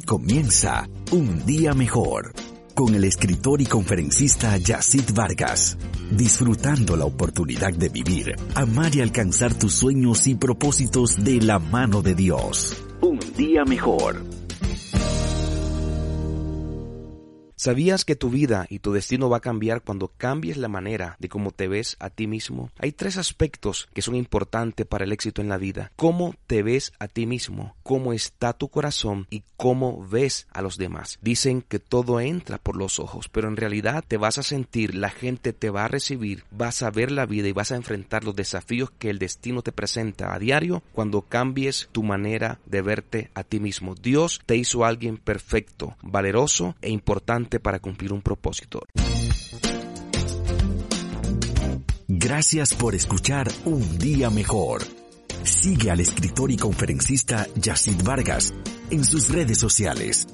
comienza Un Día Mejor con el escritor y conferencista Yacid Vargas, disfrutando la oportunidad de vivir, amar y alcanzar tus sueños y propósitos de la mano de Dios. Un Día Mejor ¿Sabías que tu vida y tu destino va a cambiar cuando cambies la manera de cómo te ves a ti mismo? Hay tres aspectos que son importantes para el éxito en la vida. Cómo te ves a ti mismo, cómo está tu corazón y cómo ves a los demás. Dicen que todo entra por los ojos, pero en realidad te vas a sentir, la gente te va a recibir, vas a ver la vida y vas a enfrentar los desafíos que el destino te presenta a diario cuando cambies tu manera de verte a ti mismo. Dios te hizo alguien perfecto, valeroso e para cumplir un propósito. Gracias por escuchar Un Día Mejor. Sigue al escritor y conferencista Yacid Vargas en sus redes sociales